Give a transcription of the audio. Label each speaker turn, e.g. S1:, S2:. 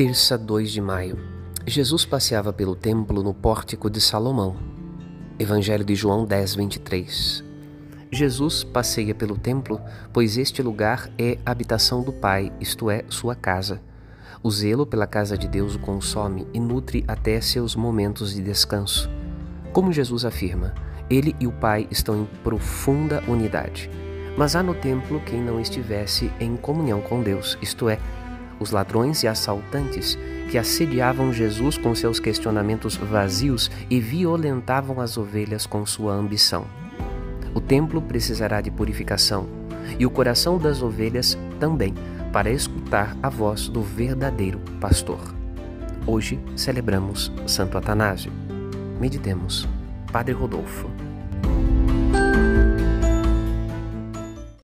S1: Terça 2 de maio. Jesus passeava pelo templo no pórtico de Salomão. Evangelho de João 10, 23. Jesus passeia pelo templo, pois este lugar é habitação do Pai, isto é, sua casa. O zelo pela casa de Deus o consome e nutre até seus momentos de descanso. Como Jesus afirma, ele e o Pai estão em profunda unidade. Mas há no templo quem não estivesse em comunhão com Deus, isto é, os ladrões e assaltantes que assediavam Jesus com seus questionamentos vazios e violentavam as ovelhas com sua ambição. O templo precisará de purificação e o coração das ovelhas também, para escutar a voz do verdadeiro pastor. Hoje celebramos Santo Atanásio. Meditemos. Padre Rodolfo.